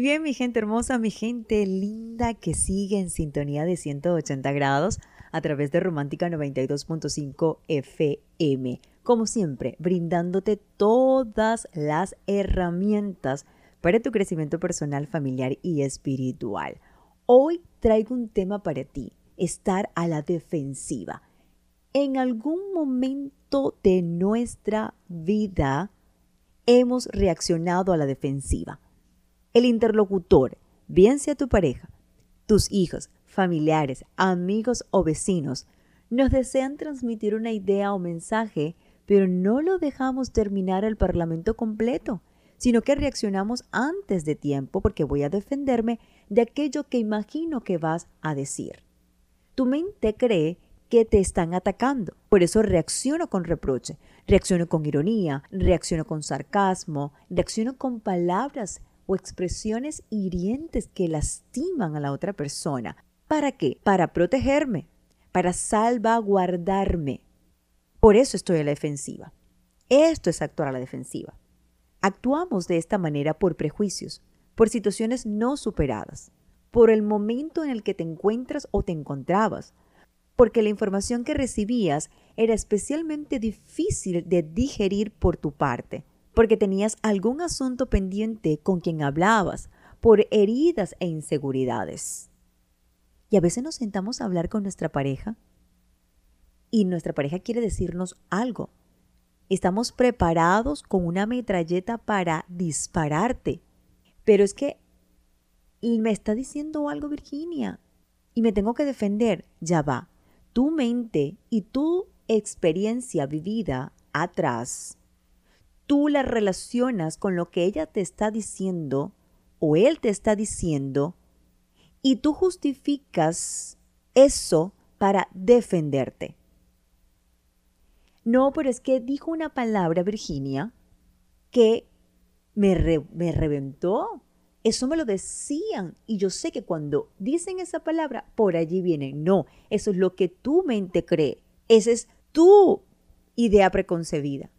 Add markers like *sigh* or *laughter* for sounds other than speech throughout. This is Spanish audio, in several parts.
Bien, mi gente hermosa, mi gente linda que sigue en sintonía de 180 grados a través de Romántica 92.5 FM. Como siempre, brindándote todas las herramientas para tu crecimiento personal, familiar y espiritual. Hoy traigo un tema para ti, estar a la defensiva. En algún momento de nuestra vida hemos reaccionado a la defensiva el interlocutor, bien sea tu pareja, tus hijos, familiares, amigos o vecinos, nos desean transmitir una idea o mensaje, pero no lo dejamos terminar el parlamento completo, sino que reaccionamos antes de tiempo porque voy a defenderme de aquello que imagino que vas a decir. Tu mente cree que te están atacando. Por eso reacciono con reproche, reacciono con ironía, reacciono con sarcasmo, reacciono con palabras o expresiones hirientes que lastiman a la otra persona. ¿Para qué? Para protegerme, para salvaguardarme. Por eso estoy a la defensiva. Esto es actuar a la defensiva. Actuamos de esta manera por prejuicios, por situaciones no superadas, por el momento en el que te encuentras o te encontrabas, porque la información que recibías era especialmente difícil de digerir por tu parte porque tenías algún asunto pendiente con quien hablabas, por heridas e inseguridades. Y a veces nos sentamos a hablar con nuestra pareja y nuestra pareja quiere decirnos algo. Estamos preparados con una metralleta para dispararte. Pero es que me está diciendo algo Virginia y me tengo que defender. Ya va. Tu mente y tu experiencia vivida atrás tú la relacionas con lo que ella te está diciendo o él te está diciendo y tú justificas eso para defenderte. No, pero es que dijo una palabra, Virginia, que me, me reventó. Eso me lo decían y yo sé que cuando dicen esa palabra, por allí vienen. No, eso es lo que tu mente cree. Esa es tu idea preconcebida.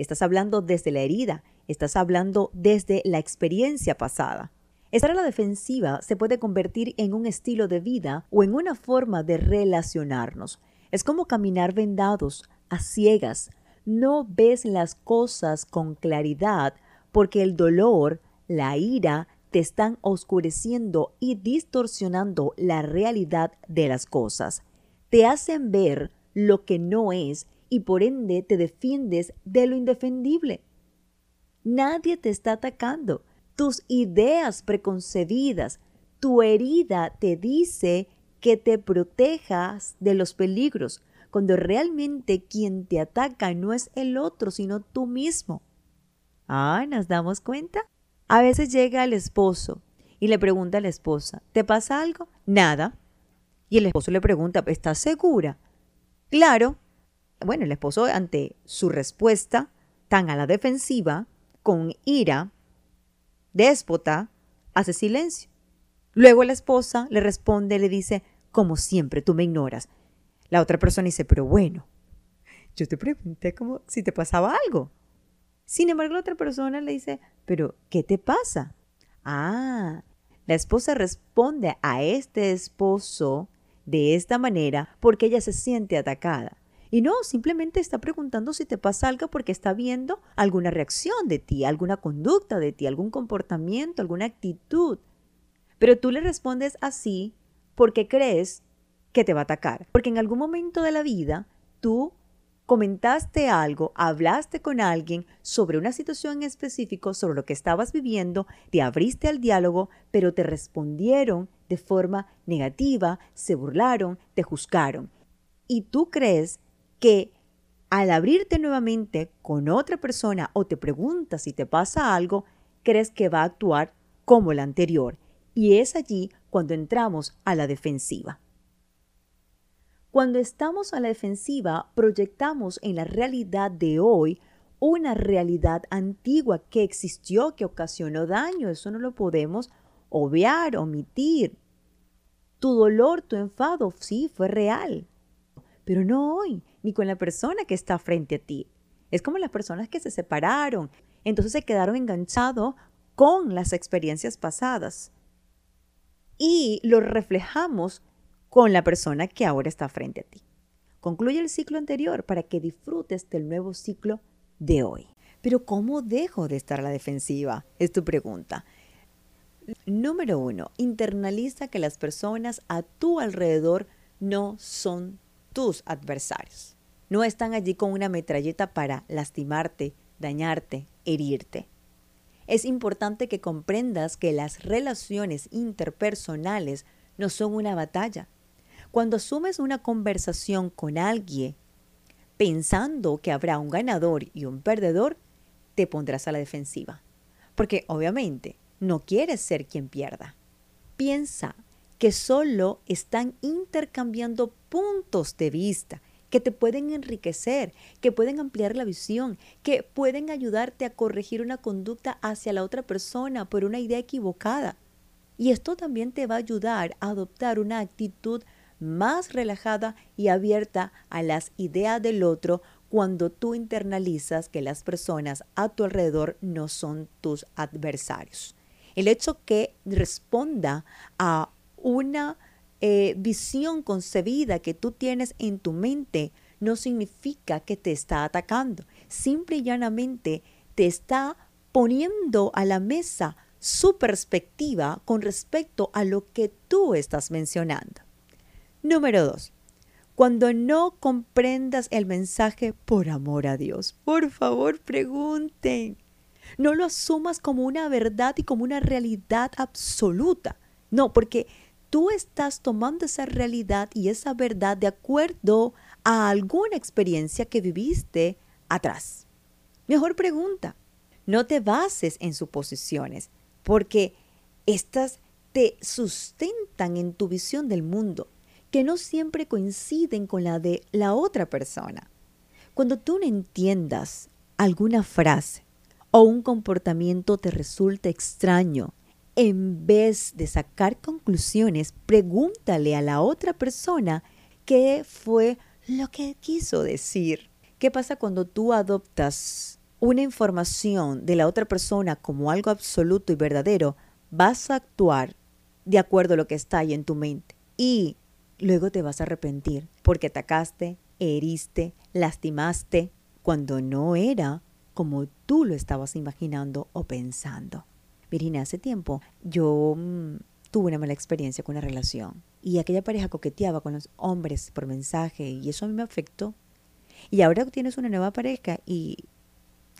Estás hablando desde la herida, estás hablando desde la experiencia pasada. Estar a la defensiva se puede convertir en un estilo de vida o en una forma de relacionarnos. Es como caminar vendados, a ciegas. No ves las cosas con claridad porque el dolor, la ira, te están oscureciendo y distorsionando la realidad de las cosas. Te hacen ver lo que no es y por ende te defiendes de lo indefendible. Nadie te está atacando. Tus ideas preconcebidas, tu herida te dice que te protejas de los peligros, cuando realmente quien te ataca no es el otro, sino tú mismo. Ah, ¿nos damos cuenta? A veces llega el esposo y le pregunta a la esposa, ¿te pasa algo? Nada. Y el esposo le pregunta, ¿estás segura? Claro, bueno, el esposo ante su respuesta tan a la defensiva, con ira, déspota, hace silencio. Luego la esposa le responde, le dice, como siempre, tú me ignoras. La otra persona dice, pero bueno, yo te pregunté como si te pasaba algo. Sin embargo, la otra persona le dice, pero ¿qué te pasa? Ah, la esposa responde a este esposo de esta manera porque ella se siente atacada. Y no, simplemente está preguntando si te pasa algo porque está viendo alguna reacción de ti, alguna conducta de ti, algún comportamiento, alguna actitud. Pero tú le respondes así porque crees que te va a atacar. Porque en algún momento de la vida tú comentaste algo, hablaste con alguien sobre una situación en específico, sobre lo que estabas viviendo, te abriste al diálogo, pero te respondieron de forma negativa, se burlaron, te juzgaron. Y tú crees que al abrirte nuevamente con otra persona o te preguntas si te pasa algo, crees que va a actuar como la anterior. Y es allí cuando entramos a la defensiva. Cuando estamos a la defensiva, proyectamos en la realidad de hoy una realidad antigua que existió, que ocasionó daño. Eso no lo podemos obviar, omitir. Tu dolor, tu enfado, sí, fue real pero no hoy, ni con la persona que está frente a ti. Es como las personas que se separaron, entonces se quedaron enganchados con las experiencias pasadas y lo reflejamos con la persona que ahora está frente a ti. Concluye el ciclo anterior para que disfrutes del nuevo ciclo de hoy. Pero ¿cómo dejo de estar a la defensiva? Es tu pregunta. Número uno, internaliza que las personas a tu alrededor no son tus adversarios. No están allí con una metralleta para lastimarte, dañarte, herirte. Es importante que comprendas que las relaciones interpersonales no son una batalla. Cuando asumes una conversación con alguien pensando que habrá un ganador y un perdedor, te pondrás a la defensiva. Porque obviamente no quieres ser quien pierda. Piensa que solo están intercambiando puntos de vista que te pueden enriquecer, que pueden ampliar la visión, que pueden ayudarte a corregir una conducta hacia la otra persona por una idea equivocada. Y esto también te va a ayudar a adoptar una actitud más relajada y abierta a las ideas del otro cuando tú internalizas que las personas a tu alrededor no son tus adversarios. El hecho que responda a una eh, visión concebida que tú tienes en tu mente no significa que te está atacando. Simple y llanamente te está poniendo a la mesa su perspectiva con respecto a lo que tú estás mencionando. Número dos, cuando no comprendas el mensaje por amor a Dios, por favor pregunten. No lo asumas como una verdad y como una realidad absoluta. No, porque tú estás tomando esa realidad y esa verdad de acuerdo a alguna experiencia que viviste atrás. Mejor pregunta. No te bases en suposiciones, porque estas te sustentan en tu visión del mundo, que no siempre coinciden con la de la otra persona. Cuando tú no entiendas alguna frase o un comportamiento te resulta extraño, en vez de sacar conclusiones, pregúntale a la otra persona qué fue lo que quiso decir. ¿Qué pasa cuando tú adoptas una información de la otra persona como algo absoluto y verdadero? Vas a actuar de acuerdo a lo que está ahí en tu mente y luego te vas a arrepentir porque atacaste, heriste, lastimaste cuando no era como tú lo estabas imaginando o pensando. Virginia, hace tiempo yo mm, tuve una mala experiencia con una relación y aquella pareja coqueteaba con los hombres por mensaje y eso a mí me afectó. Y ahora tienes una nueva pareja y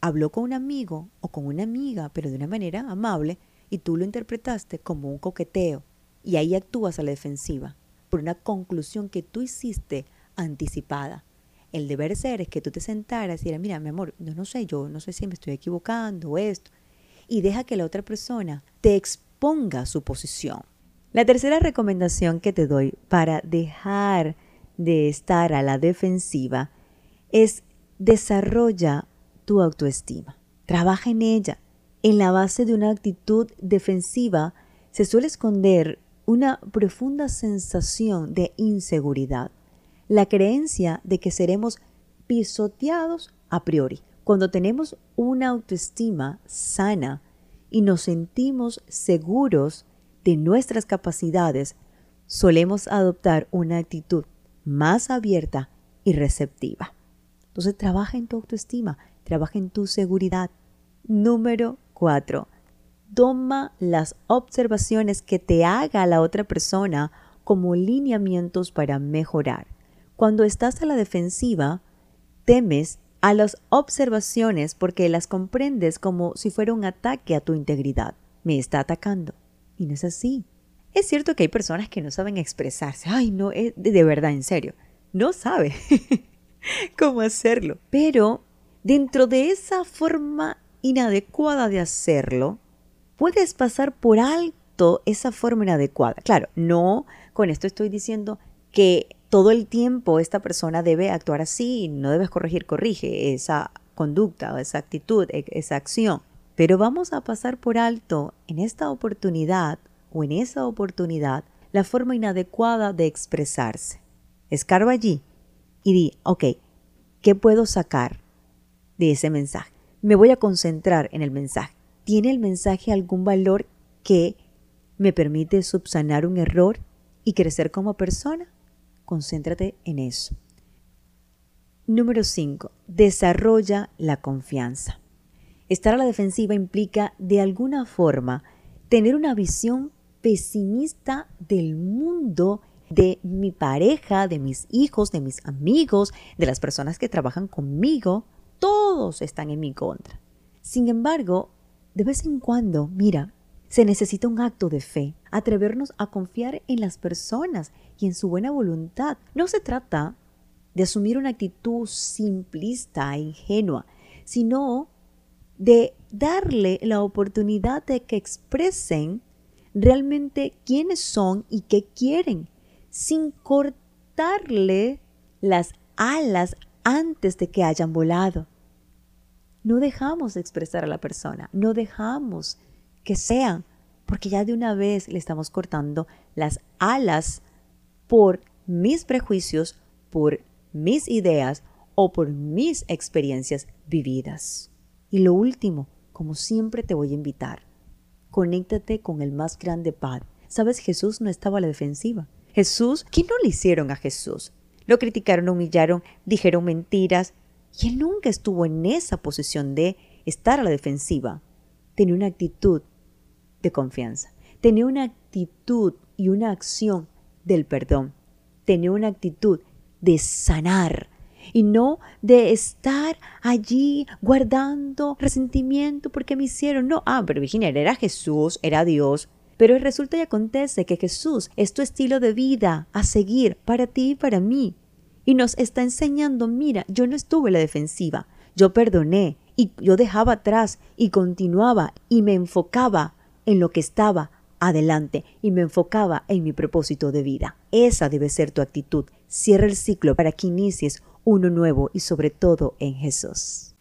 habló con un amigo o con una amiga, pero de una manera amable, y tú lo interpretaste como un coqueteo y ahí actúas a la defensiva por una conclusión que tú hiciste anticipada. El deber ser es que tú te sentaras y dijeras, mira, mi amor, yo no sé, yo no sé si me estoy equivocando o esto y deja que la otra persona te exponga su posición. La tercera recomendación que te doy para dejar de estar a la defensiva es desarrolla tu autoestima. Trabaja en ella. En la base de una actitud defensiva se suele esconder una profunda sensación de inseguridad, la creencia de que seremos pisoteados a priori. Cuando tenemos una autoestima sana y nos sentimos seguros de nuestras capacidades, solemos adoptar una actitud más abierta y receptiva. Entonces trabaja en tu autoestima, trabaja en tu seguridad. Número cuatro, toma las observaciones que te haga la otra persona como lineamientos para mejorar. Cuando estás a la defensiva, temes a las observaciones porque las comprendes como si fuera un ataque a tu integridad. Me está atacando. Y no es así. Es cierto que hay personas que no saben expresarse. Ay, no, es de verdad, en serio. No sabe *laughs* cómo hacerlo. Pero dentro de esa forma inadecuada de hacerlo, puedes pasar por alto esa forma inadecuada. Claro, no con esto estoy diciendo que todo el tiempo esta persona debe actuar así, no debes corregir, corrige esa conducta esa actitud, e, esa acción. Pero vamos a pasar por alto en esta oportunidad o en esa oportunidad la forma inadecuada de expresarse. Escarba allí y di, ok, ¿qué puedo sacar de ese mensaje? Me voy a concentrar en el mensaje. ¿Tiene el mensaje algún valor que me permite subsanar un error y crecer como persona? Concéntrate en eso. Número 5. Desarrolla la confianza. Estar a la defensiva implica de alguna forma tener una visión pesimista del mundo, de mi pareja, de mis hijos, de mis amigos, de las personas que trabajan conmigo. Todos están en mi contra. Sin embargo, de vez en cuando, mira, se necesita un acto de fe, atrevernos a confiar en las personas y en su buena voluntad. No se trata de asumir una actitud simplista e ingenua, sino de darle la oportunidad de que expresen realmente quiénes son y qué quieren, sin cortarle las alas antes de que hayan volado. No dejamos de expresar a la persona, no dejamos que sean, porque ya de una vez le estamos cortando las alas por mis prejuicios, por mis ideas o por mis experiencias vividas. Y lo último, como siempre te voy a invitar, conéctate con el más grande Padre. Sabes, Jesús no estaba a la defensiva. Jesús, ¿qué no le hicieron a Jesús? Lo criticaron, lo humillaron, dijeron mentiras, y él nunca estuvo en esa posición de estar a la defensiva. Tenía una actitud de confianza. Tenía una actitud y una acción del perdón. Tenía una actitud de sanar y no de estar allí guardando resentimiento porque me hicieron. No, ah, pero Virginia, era Jesús, era Dios. Pero resulta y acontece que Jesús es tu estilo de vida a seguir para ti y para mí. Y nos está enseñando, mira, yo no estuve en la defensiva, yo perdoné y yo dejaba atrás y continuaba y me enfocaba en lo que estaba adelante y me enfocaba en mi propósito de vida. Esa debe ser tu actitud. Cierra el ciclo para que inicies uno nuevo y sobre todo en Jesús.